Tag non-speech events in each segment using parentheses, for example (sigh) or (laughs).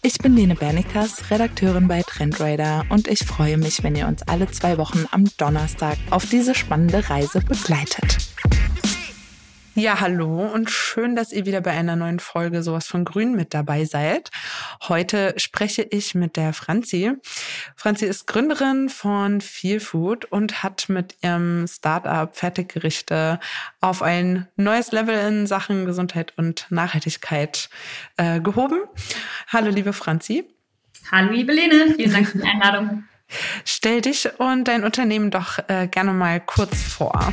Ich bin Lene Bernikas, Redakteurin bei Trendradar und ich freue mich, wenn ihr uns alle zwei Wochen am Donnerstag auf diese spannende Reise begleitet. Ja, hallo und schön, dass ihr wieder bei einer neuen Folge sowas von Grün mit dabei seid. Heute spreche ich mit der Franzi. Franzi ist Gründerin von Feel Food und hat mit ihrem Startup Fertiggerichte auf ein neues Level in Sachen Gesundheit und Nachhaltigkeit äh, gehoben. Hallo, liebe Franzi. Hallo, liebe Lene. Vielen Dank für die Einladung. Stell dich und dein Unternehmen doch äh, gerne mal kurz vor.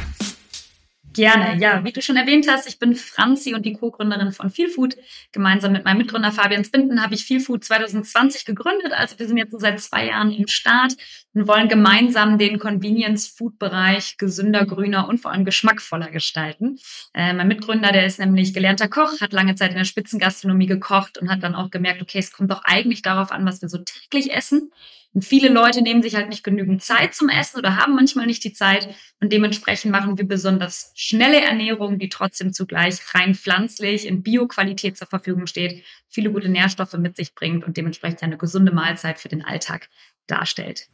Gerne, ja. Wie du schon erwähnt hast, ich bin Franzi und die Co-Gründerin von Feelfood. Gemeinsam mit meinem Mitgründer Fabian Spinden habe ich Feelfood 2020 gegründet. Also wir sind jetzt so seit zwei Jahren im Start und wollen gemeinsam den Convenience-Food-Bereich gesünder, grüner und vor allem geschmackvoller gestalten. Äh, mein Mitgründer, der ist nämlich gelernter Koch, hat lange Zeit in der Spitzengastronomie gekocht und hat dann auch gemerkt, okay, es kommt doch eigentlich darauf an, was wir so täglich essen. Und viele Leute nehmen sich halt nicht genügend Zeit zum Essen oder haben manchmal nicht die Zeit. Und dementsprechend machen wir besonders schnelle Ernährung, die trotzdem zugleich rein pflanzlich in Bioqualität zur Verfügung steht, viele gute Nährstoffe mit sich bringt und dementsprechend eine gesunde Mahlzeit für den Alltag darstellt.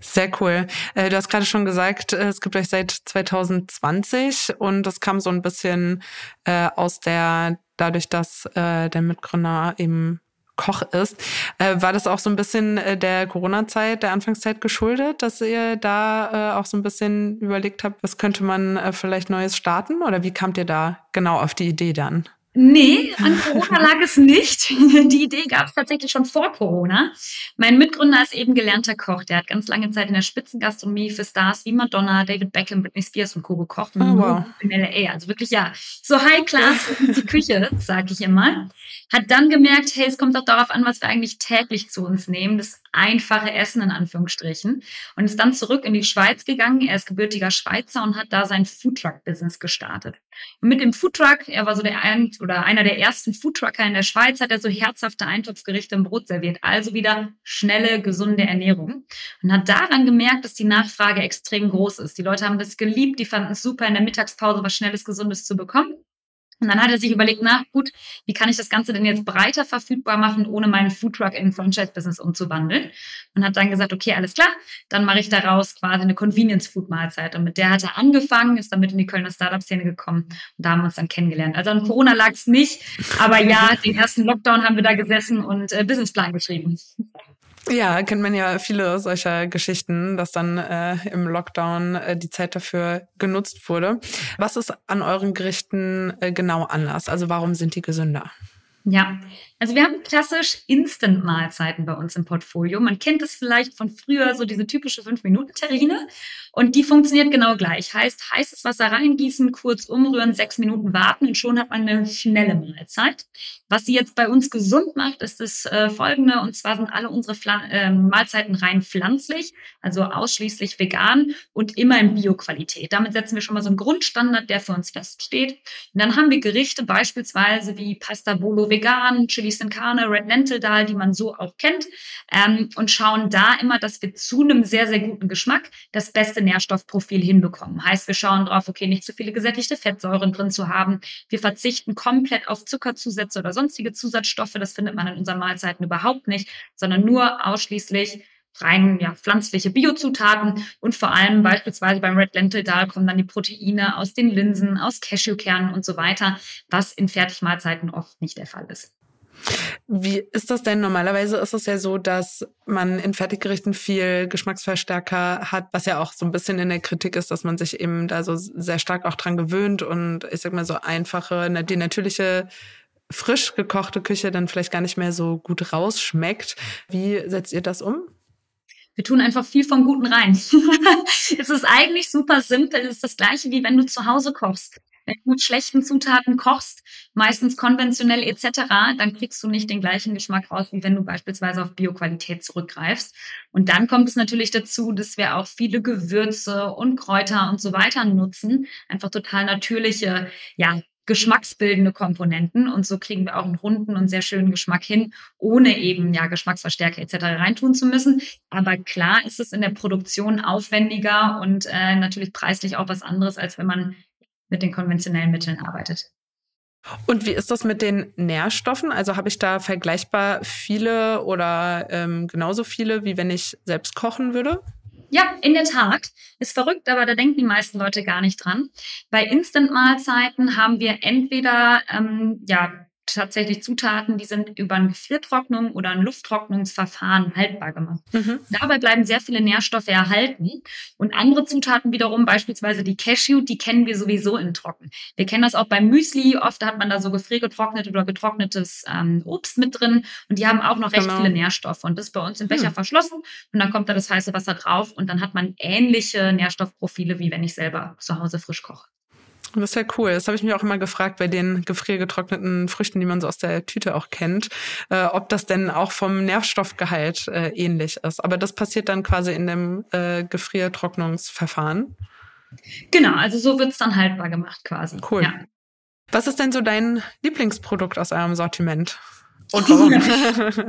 Sehr cool. Äh, du hast gerade schon gesagt, äh, es gibt euch seit 2020 und das kam so ein bisschen äh, aus der, dadurch, dass der Mitgründer eben Koch ist. Äh, war das auch so ein bisschen äh, der Corona-Zeit, der Anfangszeit geschuldet, dass ihr da äh, auch so ein bisschen überlegt habt, was könnte man äh, vielleicht Neues starten? Oder wie kamt ihr da genau auf die Idee dann? Nee, an Corona (laughs) lag es nicht. (laughs) Die Idee gab es tatsächlich schon vor Corona. Mein Mitgründer ist eben gelernter Koch. Der hat ganz lange Zeit in der Spitzengastronomie für Stars wie Madonna, David Beckham, Britney Spears und Co. gekocht. Oh, wow. In LA. Also wirklich, ja, so High Class die Küche, (laughs) sage ich immer. Hat dann gemerkt, hey, es kommt doch darauf an, was wir eigentlich täglich zu uns nehmen. Das einfache Essen in Anführungsstrichen. Und ist dann zurück in die Schweiz gegangen. Er ist gebürtiger Schweizer und hat da sein Foodtruck-Business gestartet. Und mit dem Foodtruck, er war so der ein, oder einer der ersten Foodtrucker in der Schweiz, hat er so herzhafte Eintopfgerichte im Brot serviert. Also wieder schnelle, gesunde Ernährung. Und hat daran gemerkt, dass die Nachfrage extrem groß ist. Die Leute haben das geliebt, die fanden es super, in der Mittagspause was Schnelles, Gesundes zu bekommen. Und dann hat er sich überlegt, na gut, wie kann ich das Ganze denn jetzt breiter verfügbar machen, ohne meinen Foodtruck in Franchise-Business umzuwandeln? Und hat dann gesagt, okay, alles klar, dann mache ich daraus quasi eine Convenience-Food-Mahlzeit. Und mit der hat er angefangen, ist damit in die Kölner Startup-Szene gekommen und da haben wir uns dann kennengelernt. Also an Corona lag es nicht, aber ja, den ersten Lockdown haben wir da gesessen und äh, Businessplan geschrieben. (laughs) Ja, kennt man ja viele solcher Geschichten, dass dann äh, im Lockdown äh, die Zeit dafür genutzt wurde. Was ist an euren Gerichten äh, genau anders? Also warum sind die gesünder? Ja, also wir haben klassisch Instant-Mahlzeiten bei uns im Portfolio. Man kennt es vielleicht von früher, so diese typische 5-Minuten-Terrine. Und die funktioniert genau gleich. Heißt, heißes Wasser reingießen, kurz umrühren, sechs Minuten warten und schon hat man eine schnelle Mahlzeit. Was sie jetzt bei uns gesund macht, ist das äh, folgende. Und zwar sind alle unsere Pfla äh, Mahlzeiten rein pflanzlich, also ausschließlich vegan und immer in Bioqualität. Damit setzen wir schon mal so einen Grundstandard, der für uns feststeht. Und dann haben wir Gerichte beispielsweise wie Pasta Bolo vegan, Chili Chili Sin Carne, Red Lentil Dal, die man so auch kennt, ähm, und schauen da immer, dass wir zu einem sehr, sehr guten Geschmack das beste Nährstoffprofil hinbekommen. Heißt, wir schauen drauf, okay, nicht zu viele gesättigte Fettsäuren drin zu haben. Wir verzichten komplett auf Zuckerzusätze oder sonstige Zusatzstoffe. Das findet man in unseren Mahlzeiten überhaupt nicht, sondern nur ausschließlich rein ja, pflanzliche Biozutaten und vor allem beispielsweise beim Red Lentil Dal kommen dann die Proteine aus den Linsen, aus Cashewkernen und so weiter, was in Fertigmahlzeiten oft nicht der Fall ist. Wie ist das denn? Normalerweise ist es ja so, dass man in Fertiggerichten viel Geschmacksverstärker hat, was ja auch so ein bisschen in der Kritik ist, dass man sich eben da so sehr stark auch dran gewöhnt und ich sag mal so einfache, die natürliche frisch gekochte Küche dann vielleicht gar nicht mehr so gut rausschmeckt. Wie setzt ihr das um? Wir tun einfach viel vom Guten rein. (laughs) es ist eigentlich super simpel. Es ist das gleiche, wie wenn du zu Hause kochst. Wenn du mit schlechten Zutaten kochst, meistens konventionell etc., dann kriegst du nicht den gleichen Geschmack raus, wie wenn du beispielsweise auf Bioqualität zurückgreifst. Und dann kommt es natürlich dazu, dass wir auch viele Gewürze und Kräuter und so weiter nutzen. Einfach total natürliche, ja, geschmacksbildende Komponenten und so kriegen wir auch einen runden und sehr schönen Geschmack hin, ohne eben ja Geschmacksverstärker etc. reintun zu müssen. Aber klar ist es in der Produktion aufwendiger und äh, natürlich preislich auch was anderes, als wenn man mit den konventionellen Mitteln arbeitet. Und wie ist das mit den Nährstoffen? Also habe ich da vergleichbar viele oder ähm, genauso viele, wie wenn ich selbst kochen würde? Ja, in der Tat. Ist verrückt, aber da denken die meisten Leute gar nicht dran. Bei Instant-Mahlzeiten haben wir entweder ähm, ja tatsächlich Zutaten, die sind über eine Gefriertrocknung oder ein Lufttrocknungsverfahren haltbar gemacht. Mhm. Dabei bleiben sehr viele Nährstoffe erhalten. Und andere Zutaten wiederum, beispielsweise die Cashew, die kennen wir sowieso in Trocken. Wir kennen das auch beim Müsli. Oft hat man da so gefriergetrocknetes oder getrocknetes ähm, Obst mit drin. Und die haben auch noch recht genau. viele Nährstoffe. Und das ist bei uns im Becher hm. verschlossen. Und dann kommt da das heiße Wasser drauf. Und dann hat man ähnliche Nährstoffprofile, wie wenn ich selber zu Hause frisch koche. Das ist ja cool. Das habe ich mich auch immer gefragt bei den gefriergetrockneten Früchten, die man so aus der Tüte auch kennt, äh, ob das denn auch vom Nährstoffgehalt äh, ähnlich ist. Aber das passiert dann quasi in dem äh, Gefriertrocknungsverfahren. Genau, also so wird es dann haltbar gemacht quasi. Cool. Ja. Was ist denn so dein Lieblingsprodukt aus eurem Sortiment? Und (laughs) warum?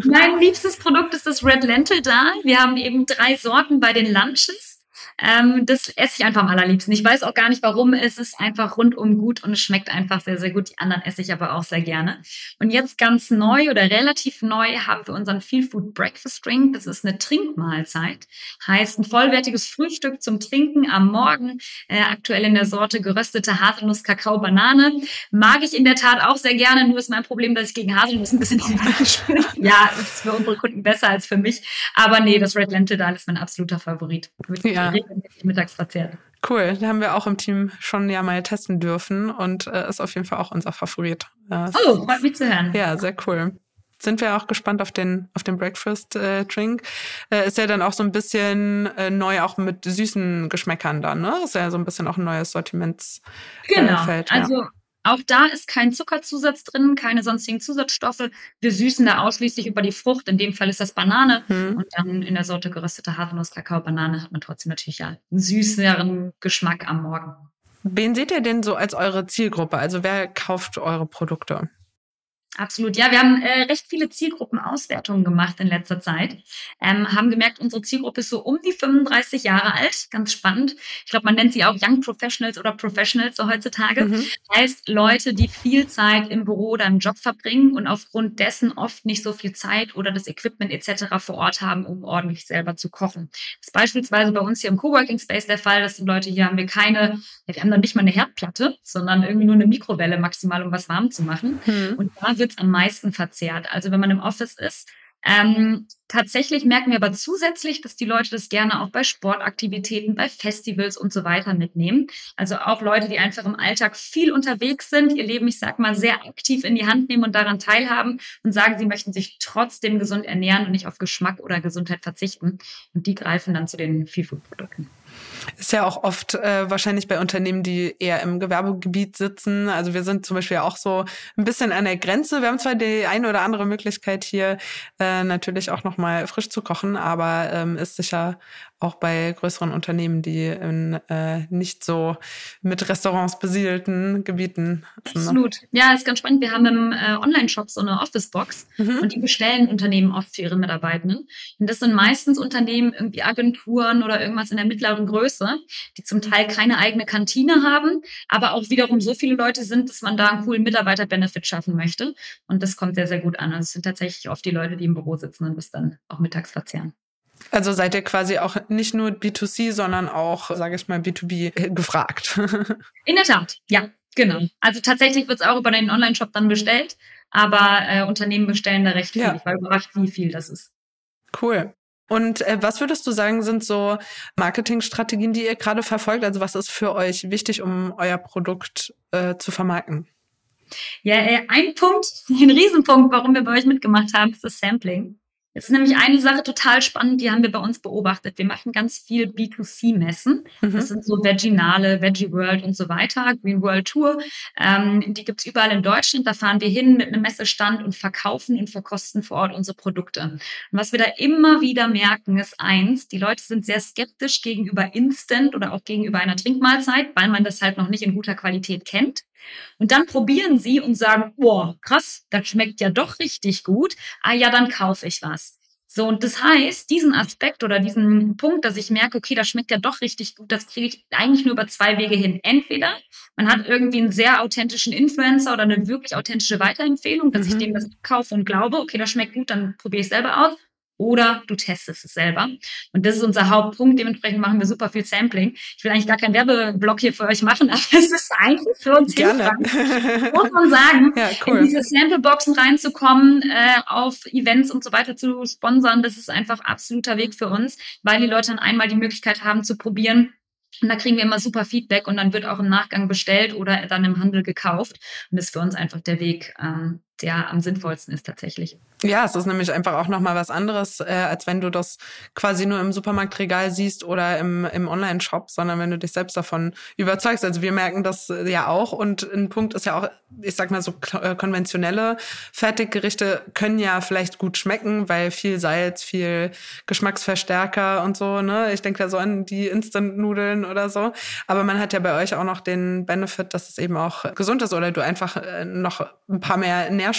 mein liebstes Produkt ist das Red Lentil da. Wir haben eben drei Sorten bei den Lunches. Ähm, das esse ich einfach am allerliebsten. Ich weiß auch gar nicht warum. Es ist einfach rundum gut und es schmeckt einfach sehr, sehr gut. Die anderen esse ich aber auch sehr gerne. Und jetzt ganz neu oder relativ neu haben wir unseren Feel Food Breakfast Drink. Das ist eine Trinkmahlzeit. Heißt ein vollwertiges Frühstück zum Trinken am Morgen. Äh, aktuell in der Sorte geröstete Haselnuss, Kakao, Banane. Mag ich in der Tat auch sehr gerne. Nur ist mein Problem, dass ich gegen Haselnuss ein bisschen (laughs) ja, ist für unsere Kunden besser als für mich. Aber nee, das Red Lentil da ist mein absoluter Favorit. Ja mittags verzehrt. Cool, da haben wir auch im Team schon ja mal testen dürfen und äh, ist auf jeden Fall auch unser Favorit. Das oh, freut mich zu hören. Ja, sehr cool. Sind wir auch gespannt auf den auf den Breakfast äh, Drink. Äh, ist ja dann auch so ein bisschen äh, neu auch mit süßen Geschmäckern dann, ne? Ist ja so ein bisschen auch ein neues Sortimentsfeld. Genau. Äh, also auch da ist kein Zuckerzusatz drin, keine sonstigen Zusatzstoffe. Wir süßen da ausschließlich über die Frucht. In dem Fall ist das Banane. Hm. Und dann in der Sorte geröstete Haselnuss, Kakao, Banane hat man trotzdem natürlich ja einen süßeren Geschmack am Morgen. Wen seht ihr denn so als eure Zielgruppe? Also wer kauft eure Produkte? Absolut, ja, wir haben äh, recht viele Zielgruppenauswertungen gemacht in letzter Zeit. Ähm, haben gemerkt, unsere Zielgruppe ist so um die 35 Jahre alt, ganz spannend. Ich glaube, man nennt sie auch Young Professionals oder Professionals so heutzutage. Mhm. Heißt Leute, die viel Zeit im Büro oder im Job verbringen und aufgrund dessen oft nicht so viel Zeit oder das Equipment etc. vor Ort haben, um ordentlich selber zu kochen. Das ist beispielsweise bei uns hier im Coworking Space der Fall. Das sind Leute, hier haben wir keine, wir haben dann nicht mal eine Herdplatte, sondern irgendwie nur eine Mikrowelle maximal, um was warm zu machen. Mhm. Und da wird es am meisten verzehrt. Also wenn man im Office ist, ähm, tatsächlich merken wir aber zusätzlich, dass die Leute das gerne auch bei Sportaktivitäten, bei Festivals und so weiter mitnehmen. Also auch Leute, die einfach im Alltag viel unterwegs sind, ihr Leben, ich sag mal, sehr aktiv in die Hand nehmen und daran teilhaben und sagen, sie möchten sich trotzdem gesund ernähren und nicht auf Geschmack oder Gesundheit verzichten. Und die greifen dann zu den Feelfood-Produkten. Ist ja auch oft äh, wahrscheinlich bei Unternehmen, die eher im Gewerbegebiet sitzen. Also wir sind zum Beispiel auch so ein bisschen an der Grenze. Wir haben zwar die eine oder andere Möglichkeit hier äh, natürlich auch noch mal frisch zu kochen, aber ähm, ist sicher auch bei größeren Unternehmen, die in äh, nicht so mit Restaurants besiedelten Gebieten. Sind, Absolut. Ja, ist ganz spannend. Wir haben im äh, Online-Shop so eine Office-Box mhm. und die bestellen Unternehmen oft für ihre Mitarbeitenden. Und das sind meistens Unternehmen, irgendwie Agenturen oder irgendwas in der mittleren Größe, die zum Teil keine eigene Kantine haben, aber auch wiederum so viele Leute sind, dass man da einen coolen Mitarbeiter-Benefit schaffen möchte. Und das kommt sehr, sehr gut an. Also es sind tatsächlich oft die Leute, die im Büro sitzen und das dann auch mittags verzehren. Also seid ihr quasi auch nicht nur B2C, sondern auch, sage ich mal, B2B äh, gefragt. (laughs) In der Tat, ja, genau. Also tatsächlich wird es auch über den Online-Shop dann bestellt, aber äh, Unternehmen bestellen da recht viel. Ja. Ich war überrascht, wie viel das ist. Cool. Und äh, was würdest du sagen, sind so Marketingstrategien, die ihr gerade verfolgt? Also was ist für euch wichtig, um euer Produkt äh, zu vermarkten? Ja, äh, ein Punkt, (laughs) ein Riesenpunkt, warum wir bei euch mitgemacht haben, ist das Sampling. Es ist nämlich eine Sache total spannend, die haben wir bei uns beobachtet. Wir machen ganz viel B2C-Messen. Mhm. Das sind so Veginale, Veggie World und so weiter, Green World Tour. Ähm, die gibt's überall in Deutschland. Da fahren wir hin mit einem Messestand und verkaufen und verkosten vor Ort unsere Produkte. Und was wir da immer wieder merken, ist eins, die Leute sind sehr skeptisch gegenüber Instant oder auch gegenüber einer Trinkmahlzeit, weil man das halt noch nicht in guter Qualität kennt. Und dann probieren sie und sagen, boah, krass, das schmeckt ja doch richtig gut. Ah ja, dann kaufe ich was. So, und das heißt, diesen Aspekt oder diesen Punkt, dass ich merke, okay, das schmeckt ja doch richtig gut, das kriege ich eigentlich nur über zwei Wege hin. Entweder man hat irgendwie einen sehr authentischen Influencer oder eine wirklich authentische Weiterempfehlung, dass mhm. ich dem das kaufe und glaube, okay, das schmeckt gut, dann probiere ich selber aus oder du testest es selber. Und das ist unser Hauptpunkt. Dementsprechend machen wir super viel Sampling. Ich will eigentlich gar keinen Werbeblock hier für euch machen, (laughs) aber es ist eigentlich für uns Gerne. hilfreich, (laughs) muss man sagen, ja, cool. in diese Sampleboxen reinzukommen, äh, auf Events und so weiter zu sponsern. Das ist einfach absoluter Weg für uns, weil die Leute dann einmal die Möglichkeit haben zu probieren, und da kriegen wir immer super Feedback und dann wird auch im Nachgang bestellt oder dann im Handel gekauft. Und das ist für uns einfach der Weg, ähm, der am sinnvollsten ist tatsächlich. Ja, es ist nämlich einfach auch nochmal was anderes, äh, als wenn du das quasi nur im Supermarktregal siehst oder im, im Online-Shop, sondern wenn du dich selbst davon überzeugst. Also wir merken das äh, ja auch und ein Punkt ist ja auch, ich sag mal so äh, konventionelle Fertiggerichte können ja vielleicht gut schmecken, weil viel Salz, viel Geschmacksverstärker und so, ne? Ich denke da so an die Instant-Nudeln oder so. Aber man hat ja bei euch auch noch den Benefit, dass es eben auch gesund ist oder du einfach äh, noch ein paar mehr Nährstoffe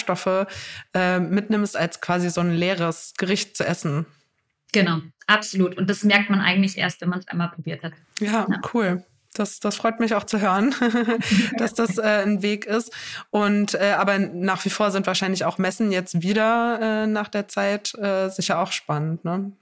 äh, mitnimmst, als quasi so ein leeres Gericht zu essen. Genau, absolut. Und das merkt man eigentlich erst, wenn man es einmal probiert hat. Ja, ja. cool. Das, das freut mich auch zu hören, (laughs) dass das äh, ein Weg ist. Und äh, aber nach wie vor sind wahrscheinlich auch Messen jetzt wieder äh, nach der Zeit äh, sicher auch spannend, ne?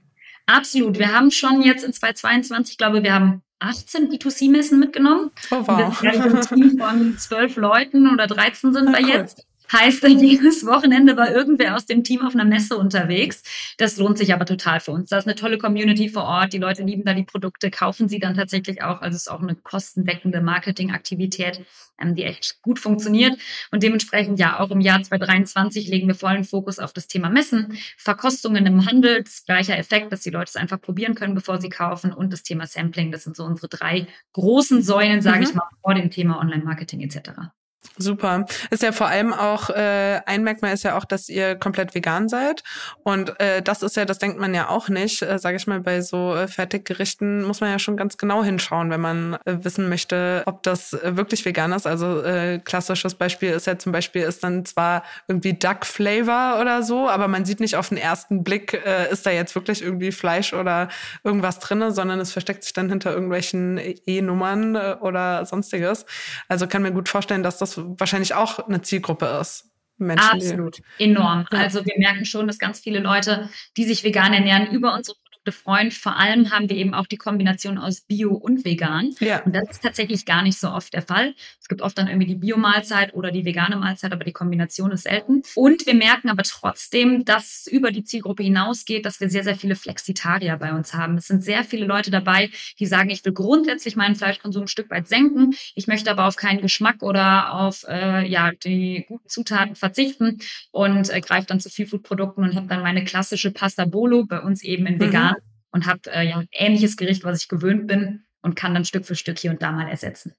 Absolut. Wir haben schon jetzt in 2022, glaube wir haben 18 B2C-Messen mitgenommen. Oh wow. Wir sind ein Team von zwölf Leuten oder 13 sind ah, wir cool. jetzt. Heißt, (laughs) jedes Wochenende war irgendwer aus dem Team auf einer Messe unterwegs. Das lohnt sich aber total für uns. Da ist eine tolle Community vor Ort. Die Leute lieben da die Produkte, kaufen sie dann tatsächlich auch. Also es ist auch eine kostendeckende Marketingaktivität, ähm, die echt gut funktioniert. Und dementsprechend, ja, auch im Jahr 2023 legen wir vollen Fokus auf das Thema Messen, Verkostungen im Handel, das gleiche Effekt, dass die Leute es einfach probieren können, bevor sie kaufen und das Thema Sampling. Das sind so unsere drei großen Säulen, sage mhm. ich mal, vor dem Thema Online-Marketing etc. Super. Ist ja vor allem auch, äh, ein Merkmal ist ja auch, dass ihr komplett vegan seid. Und äh, das ist ja, das denkt man ja auch nicht. Äh, Sage ich mal, bei so äh, Fertiggerichten muss man ja schon ganz genau hinschauen, wenn man äh, wissen möchte, ob das äh, wirklich vegan ist. Also äh, klassisches Beispiel ist ja zum Beispiel, ist dann zwar irgendwie Duck Flavor oder so, aber man sieht nicht auf den ersten Blick, äh, ist da jetzt wirklich irgendwie Fleisch oder irgendwas drinne, sondern es versteckt sich dann hinter irgendwelchen E-Nummern äh, oder sonstiges. Also kann mir gut vorstellen, dass das das wahrscheinlich auch eine Zielgruppe ist. Menschen, Absolut, enorm. Ja. Also wir merken schon, dass ganz viele Leute, die sich vegan ernähren, über unsere Freuen. Vor allem haben wir eben auch die Kombination aus Bio und Vegan. Ja. Und das ist tatsächlich gar nicht so oft der Fall. Es gibt oft dann irgendwie die Bio-Mahlzeit oder die vegane Mahlzeit, aber die Kombination ist selten. Und wir merken aber trotzdem, dass über die Zielgruppe hinausgeht, dass wir sehr, sehr viele Flexitarier bei uns haben. Es sind sehr viele Leute dabei, die sagen, ich will grundsätzlich meinen Fleischkonsum ein Stück weit senken. Ich möchte aber auf keinen Geschmack oder auf äh, ja, die guten Zutaten verzichten und äh, greife dann zu Seafood-Produkten und habe dann meine klassische Pasta Bolo, bei uns eben in mhm. vegan, und habe äh, ja ein ähnliches Gericht, was ich gewöhnt bin und kann dann Stück für Stück hier und da mal ersetzen.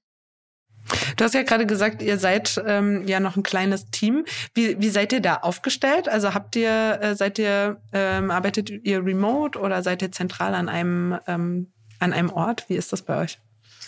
Du hast ja gerade gesagt, ihr seid ähm, ja noch ein kleines Team. Wie, wie seid ihr da aufgestellt? Also habt ihr, äh, seid ihr, ähm, arbeitet ihr remote oder seid ihr zentral an einem, ähm, an einem Ort? Wie ist das bei euch?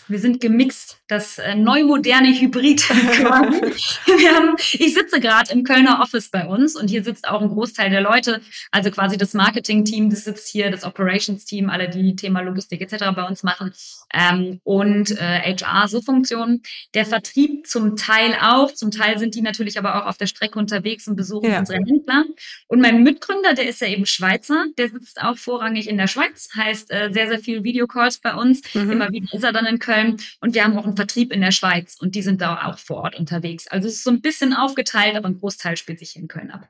Wir sind gemixt, das äh, neumoderne Hybrid. (laughs) wir haben, ich sitze gerade im Kölner Office bei uns und hier sitzt auch ein Großteil der Leute, also quasi das Marketing-Team, das sitzt hier, das Operations-Team, alle, die Thema Logistik etc. bei uns machen ähm, und äh, HR so Funktionen. Der Vertrieb zum Teil auch, zum Teil sind die natürlich aber auch auf der Strecke unterwegs und besuchen ja. unsere Händler. Und mein Mitgründer, der ist ja eben Schweizer, der sitzt auch vorrangig in der Schweiz, heißt äh, sehr, sehr viel Videocalls bei uns. Mhm. Immer wieder ist er dann in Köln Köln und wir haben auch einen Vertrieb in der Schweiz und die sind da auch vor Ort unterwegs. Also es ist so ein bisschen aufgeteilt, aber ein Großteil spielt sich in Köln ab.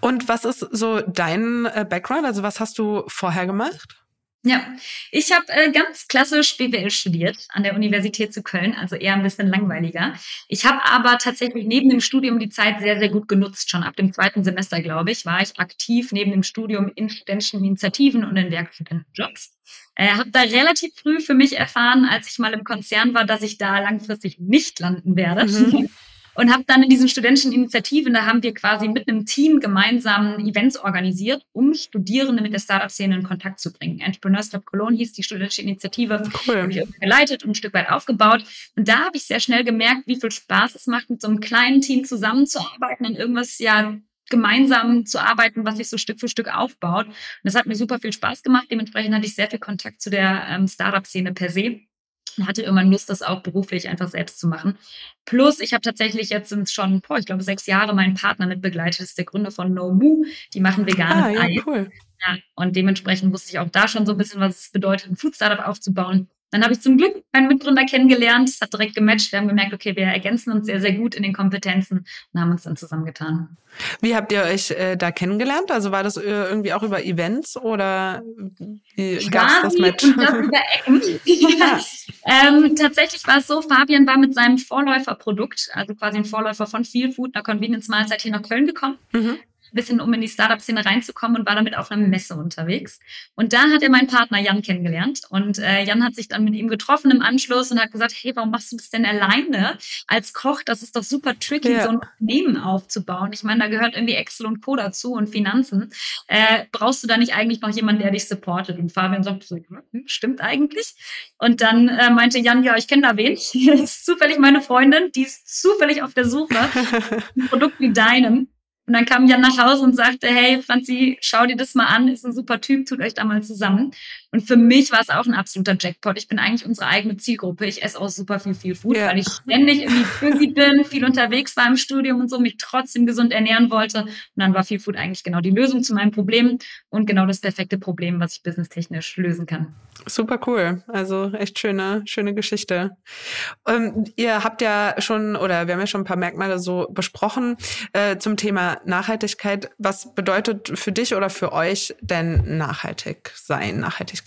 Und was ist so dein äh, Background? Also was hast du vorher gemacht? Ja, ich habe äh, ganz klassisch BWL studiert an der Universität zu Köln, also eher ein bisschen langweiliger. Ich habe aber tatsächlich neben dem Studium die Zeit sehr, sehr gut genutzt. Schon ab dem zweiten Semester, glaube ich, war ich aktiv neben dem Studium in studentischen Initiativen und in Werkstudentenjobs. Äh, habe da relativ früh für mich erfahren, als ich mal im Konzern war, dass ich da langfristig nicht landen werde. Mhm. (laughs) und habe dann in diesen studentischen Initiativen, da haben wir quasi mit einem Team gemeinsam Events organisiert, um Studierende mit der Startup-Szene in Kontakt zu bringen. Entrepreneurs Club Cologne hieß die studentische Initiative, cool. habe ich geleitet und ein Stück weit aufgebaut. Und da habe ich sehr schnell gemerkt, wie viel Spaß es macht, mit so einem kleinen Team zusammenzuarbeiten und irgendwas ja gemeinsam zu arbeiten, was sich so Stück für Stück aufbaut. Und das hat mir super viel Spaß gemacht. Dementsprechend hatte ich sehr viel Kontakt zu der ähm, Startup-Szene per se und hatte irgendwann Lust, das auch beruflich einfach selbst zu machen. Plus, ich habe tatsächlich jetzt sind schon, boah, ich glaube, sechs Jahre meinen Partner mit begleitet. Das ist der Gründer von No Moo. Die machen veganes ah, ja, Ei. Cool. Ja, und dementsprechend wusste ich auch da schon so ein bisschen, was es bedeutet, ein Food-Startup aufzubauen. Dann habe ich zum Glück meinen Mitgründer kennengelernt. Es hat direkt gematcht. Wir haben gemerkt, okay, wir ergänzen uns sehr, sehr gut in den Kompetenzen und haben uns dann zusammengetan. Wie habt ihr euch äh, da kennengelernt? Also war das äh, irgendwie auch über Events oder wie gab es das Match? Und das über (laughs) Ecken. ja. ähm, tatsächlich war es so, Fabian war mit seinem Vorläuferprodukt, also quasi ein Vorläufer von Feel Food, einer Convenience-Mahlzeit hier nach Köln gekommen. Mhm bisschen, um in die Startup-Szene reinzukommen und war damit auf einer Messe unterwegs. Und da hat er meinen Partner Jan kennengelernt. Und äh, Jan hat sich dann mit ihm getroffen im Anschluss und hat gesagt, hey, warum machst du das denn alleine als Koch? Das ist doch super tricky, ja. so ein Unternehmen aufzubauen. Ich meine, da gehört irgendwie Excel und Co. dazu und Finanzen. Äh, brauchst du da nicht eigentlich noch jemanden, der dich supportet? Und Fabian sagt so, hm, stimmt eigentlich. Und dann äh, meinte Jan, ja, ich kenne da wen. Das (laughs) ist zufällig meine Freundin, die ist zufällig auf der Suche. ein Produkt wie deinem. Und dann kam Jan nach Hause und sagte, hey Franzi, schau dir das mal an, ist ein super Typ, tut euch da mal zusammen. Und für mich war es auch ein absoluter Jackpot. Ich bin eigentlich unsere eigene Zielgruppe. Ich esse auch super viel, viel Food, ja. weil ich ständig irgendwie busy (laughs) bin, viel unterwegs war im Studium und so, mich trotzdem gesund ernähren wollte. Und dann war viel Food eigentlich genau die Lösung zu meinem Problem und genau das perfekte Problem, was ich businesstechnisch lösen kann. Super cool. Also echt schöne, schöne Geschichte. Ähm, ihr habt ja schon, oder wir haben ja schon ein paar Merkmale so besprochen äh, zum Thema Nachhaltigkeit. Was bedeutet für dich oder für euch denn nachhaltig sein, Nachhaltigkeit?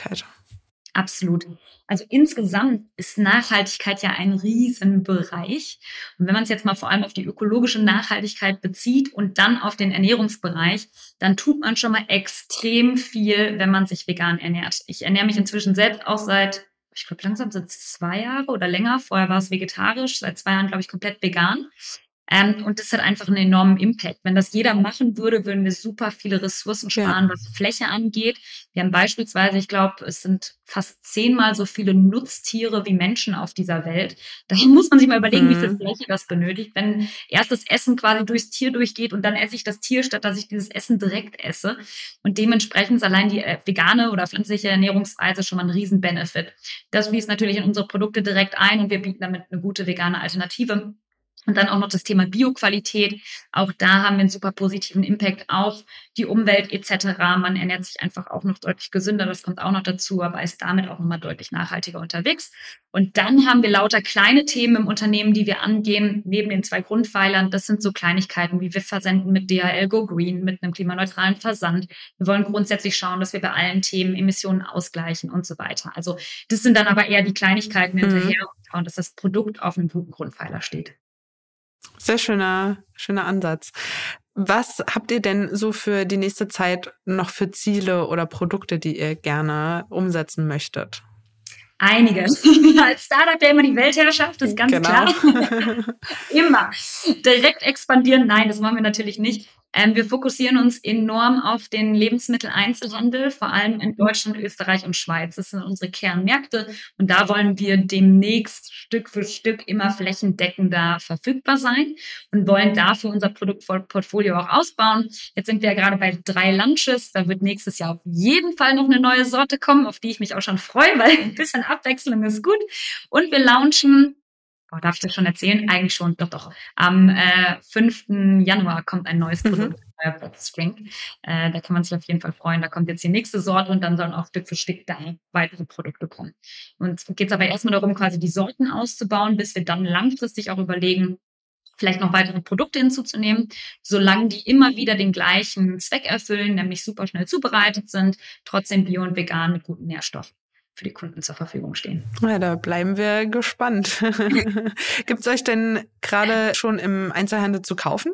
Absolut. Also insgesamt ist Nachhaltigkeit ja ein Riesenbereich. Und wenn man es jetzt mal vor allem auf die ökologische Nachhaltigkeit bezieht und dann auf den Ernährungsbereich, dann tut man schon mal extrem viel, wenn man sich vegan ernährt. Ich ernähre mich inzwischen selbst auch seit, ich glaube langsam sind es zwei Jahre oder länger. Vorher war es vegetarisch, seit zwei Jahren glaube ich komplett vegan. Ähm, und das hat einfach einen enormen Impact. Wenn das jeder machen würde, würden wir super viele Ressourcen sparen, ja. was Fläche angeht. Wir haben beispielsweise, ich glaube, es sind fast zehnmal so viele Nutztiere wie Menschen auf dieser Welt. Daher (laughs) muss man sich mal überlegen, mhm. wie viel mhm. Fläche das benötigt. Wenn erst das Essen quasi durchs Tier durchgeht und dann esse ich das Tier, statt dass ich dieses Essen direkt esse. Und dementsprechend ist allein die äh, vegane oder pflanzliche Ernährungsweise schon mal ein Riesen-Benefit. Das fließt natürlich in unsere Produkte direkt ein und wir bieten damit eine gute vegane Alternative. Und dann auch noch das Thema Bioqualität. Auch da haben wir einen super positiven Impact auf die Umwelt etc. Man ernährt sich einfach auch noch deutlich gesünder, das kommt auch noch dazu, aber ist damit auch nochmal deutlich nachhaltiger unterwegs. Und dann haben wir lauter kleine Themen im Unternehmen, die wir angehen, neben den zwei Grundpfeilern. Das sind so Kleinigkeiten, wie wir versenden mit DHL Go Green, mit einem klimaneutralen Versand. Wir wollen grundsätzlich schauen, dass wir bei allen Themen Emissionen ausgleichen und so weiter. Also das sind dann aber eher die Kleinigkeiten mhm. hinterher und dass das Produkt auf einem guten Grundpfeiler steht. Sehr schöner, schöner Ansatz. Was habt ihr denn so für die nächste Zeit noch für Ziele oder Produkte, die ihr gerne umsetzen möchtet? Einige. (laughs) Als Startup ja immer die Weltherrschaft, ist ganz genau. klar. (laughs) immer. Direkt expandieren, nein, das machen wir natürlich nicht. Ähm, wir fokussieren uns enorm auf den Lebensmitteleinzelhandel, vor allem in Deutschland, Österreich und Schweiz. Das sind unsere Kernmärkte und da wollen wir demnächst Stück für Stück immer flächendeckender verfügbar sein und wollen dafür unser Produktportfolio auch ausbauen. Jetzt sind wir ja gerade bei drei Lunches. Da wird nächstes Jahr auf jeden Fall noch eine neue Sorte kommen, auf die ich mich auch schon freue, weil ein bisschen Abwechslung ist gut. Und wir launchen oh, darf ich das schon erzählen? Eigentlich schon, doch, doch. Am äh, 5. Januar kommt ein neues mhm. Produkt, mhm. äh, Spring. Äh, da kann man sich auf jeden Fall freuen. Da kommt jetzt die nächste Sorte und dann sollen auch Stück für Stück da weitere Produkte kommen. Und geht es aber erstmal darum, quasi die Sorten auszubauen, bis wir dann langfristig auch überlegen, vielleicht noch weitere Produkte hinzuzunehmen, solange die immer wieder den gleichen Zweck erfüllen, nämlich super schnell zubereitet sind, trotzdem bio und vegan mit guten Nährstoffen für die Kunden zur Verfügung stehen. Ja, da bleiben wir gespannt. (laughs) Gibt es euch denn gerade schon im Einzelhandel zu kaufen?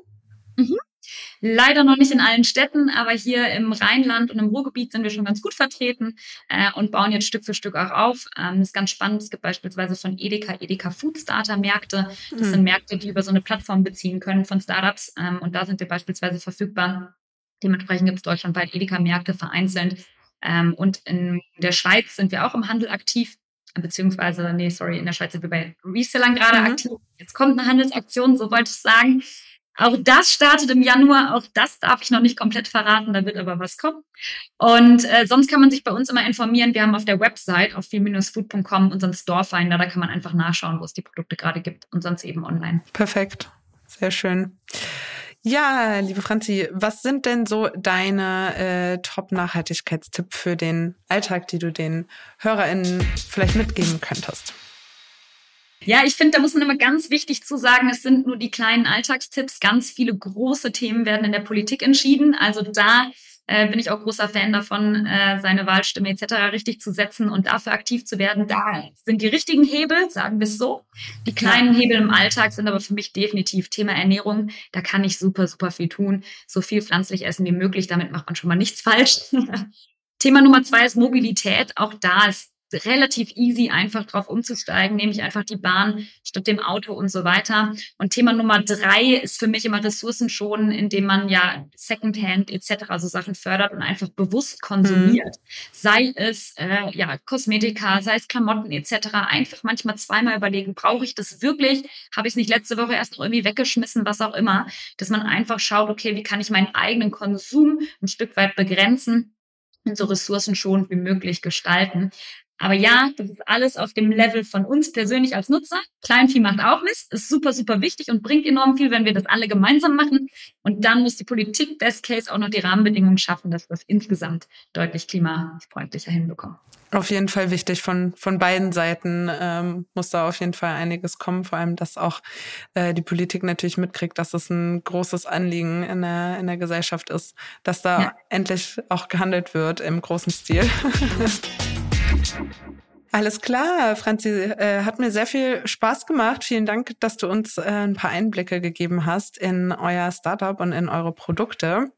Mhm. Leider noch nicht in allen Städten, aber hier im Rheinland und im Ruhrgebiet sind wir schon ganz gut vertreten äh, und bauen jetzt Stück für Stück auch auf. Ähm, das ist ganz spannend. Es gibt beispielsweise von Edeka, Edeka Food Starter Märkte. Das mhm. sind Märkte, die über so eine Plattform beziehen können von Startups. Ähm, und da sind wir beispielsweise verfügbar. Dementsprechend gibt es deutschlandweit Edeka-Märkte vereinzelt. Ähm, und in der Schweiz sind wir auch im Handel aktiv beziehungsweise, nee, sorry, in der Schweiz sind wir bei Resellern gerade mhm. aktiv. Jetzt kommt eine Handelsaktion, so wollte ich sagen. Auch das startet im Januar, auch das darf ich noch nicht komplett verraten, da wird aber was kommen. Und äh, sonst kann man sich bei uns immer informieren. Wir haben auf der Website auf viel-food.com unseren Storefinder, da kann man einfach nachschauen, wo es die Produkte gerade gibt und sonst eben online. Perfekt, sehr schön. Ja, liebe Franzi, was sind denn so deine äh, Top-Nachhaltigkeitstipps für den Alltag, die du den HörerInnen vielleicht mitgeben könntest? Ja, ich finde, da muss man immer ganz wichtig zu sagen, es sind nur die kleinen Alltagstipps. Ganz viele große Themen werden in der Politik entschieden. Also da äh, bin ich auch großer Fan davon, äh, seine Wahlstimme etc. richtig zu setzen und dafür aktiv zu werden. Da sind die richtigen Hebel, sagen wir es so. Die kleinen Hebel im Alltag sind aber für mich definitiv Thema Ernährung. Da kann ich super, super viel tun. So viel pflanzlich essen wie möglich. Damit macht man schon mal nichts falsch. (laughs) Thema Nummer zwei ist Mobilität. Auch da ist relativ easy, einfach drauf umzusteigen, nehme ich einfach die Bahn statt dem Auto und so weiter. Und Thema Nummer drei ist für mich immer Ressourcen schonen, indem man ja Secondhand etc. so Sachen fördert und einfach bewusst konsumiert. Mhm. Sei es äh, ja Kosmetika, sei es Klamotten etc. Einfach manchmal zweimal überlegen, brauche ich das wirklich? Habe ich es nicht letzte Woche erst noch irgendwie weggeschmissen, was auch immer, dass man einfach schaut, okay, wie kann ich meinen eigenen Konsum ein Stück weit begrenzen und so ressourcenschonend wie möglich gestalten. Aber ja, das ist alles auf dem Level von uns persönlich als Nutzer. Kleinvieh macht auch Mist, ist super, super wichtig und bringt enorm viel, wenn wir das alle gemeinsam machen. Und dann muss die Politik Best Case auch noch die Rahmenbedingungen schaffen, dass wir das insgesamt deutlich klimafreundlicher hinbekommen. Auf jeden Fall wichtig von, von beiden Seiten ähm, muss da auf jeden Fall einiges kommen, vor allem, dass auch äh, die Politik natürlich mitkriegt, dass es ein großes Anliegen in der, in der Gesellschaft ist, dass da ja. endlich auch gehandelt wird im großen Stil. (laughs) Alles klar, Franzi, äh, hat mir sehr viel Spaß gemacht. Vielen Dank, dass du uns äh, ein paar Einblicke gegeben hast in euer Startup und in eure Produkte.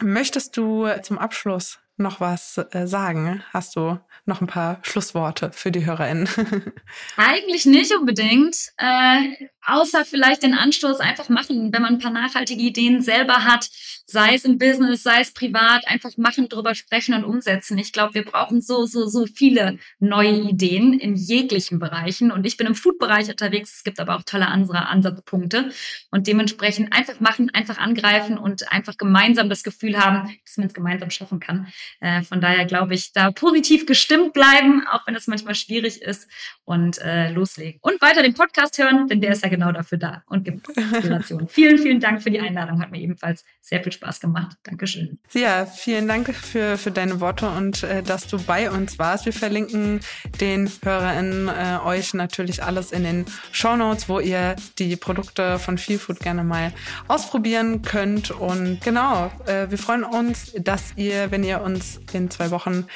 Möchtest du zum Abschluss noch was äh, sagen? Hast du noch ein paar Schlussworte für die HörerInnen? (laughs) Eigentlich nicht unbedingt. Äh, außer vielleicht den Anstoß einfach machen, wenn man ein paar nachhaltige Ideen selber hat, sei es im Business, sei es privat, einfach machen, drüber sprechen und umsetzen. Ich glaube, wir brauchen so, so, so viele neue Ideen in jeglichen Bereichen. Und ich bin im Food-Bereich unterwegs. Es gibt aber auch tolle andere Ansatzpunkte. Und dementsprechend einfach machen, einfach angreifen und einfach gemeinsam das Gefühl haben, dass man es gemeinsam schaffen kann. Äh, von daher glaube ich, da positiv gestimmt bleiben, auch wenn es manchmal schwierig ist und äh, loslegen. Und weiter den Podcast hören, denn der ist ja genau dafür da und gibt Inspiration. (laughs) vielen, vielen Dank für die Einladung. Hat mir ebenfalls sehr viel Spaß gemacht. Dankeschön. Ja, vielen Dank für, für deine Worte und äh, dass du bei uns warst. Wir verlinken den HörerInnen äh, euch natürlich alles in den Show Notes, wo ihr die Produkte von Feel Food gerne mal ausprobieren könnt. Und genau, äh, wir freuen uns, dass ihr, wenn ihr uns in zwei Wochen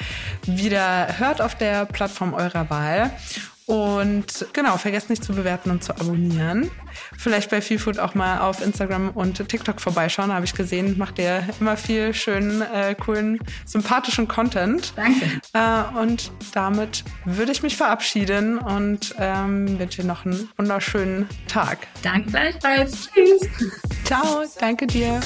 wieder hört auf der Plattform eurer Wahl. Und genau, vergesst nicht zu bewerten und zu abonnieren. Vielleicht bei Feelfood auch mal auf Instagram und TikTok vorbeischauen. Habe ich gesehen, macht ihr immer viel schönen, äh, coolen, sympathischen Content. Danke. Äh, und damit würde ich mich verabschieden und ähm, wünsche dir noch einen wunderschönen Tag. Danke gleichfalls. Tschüss. Ciao, danke dir.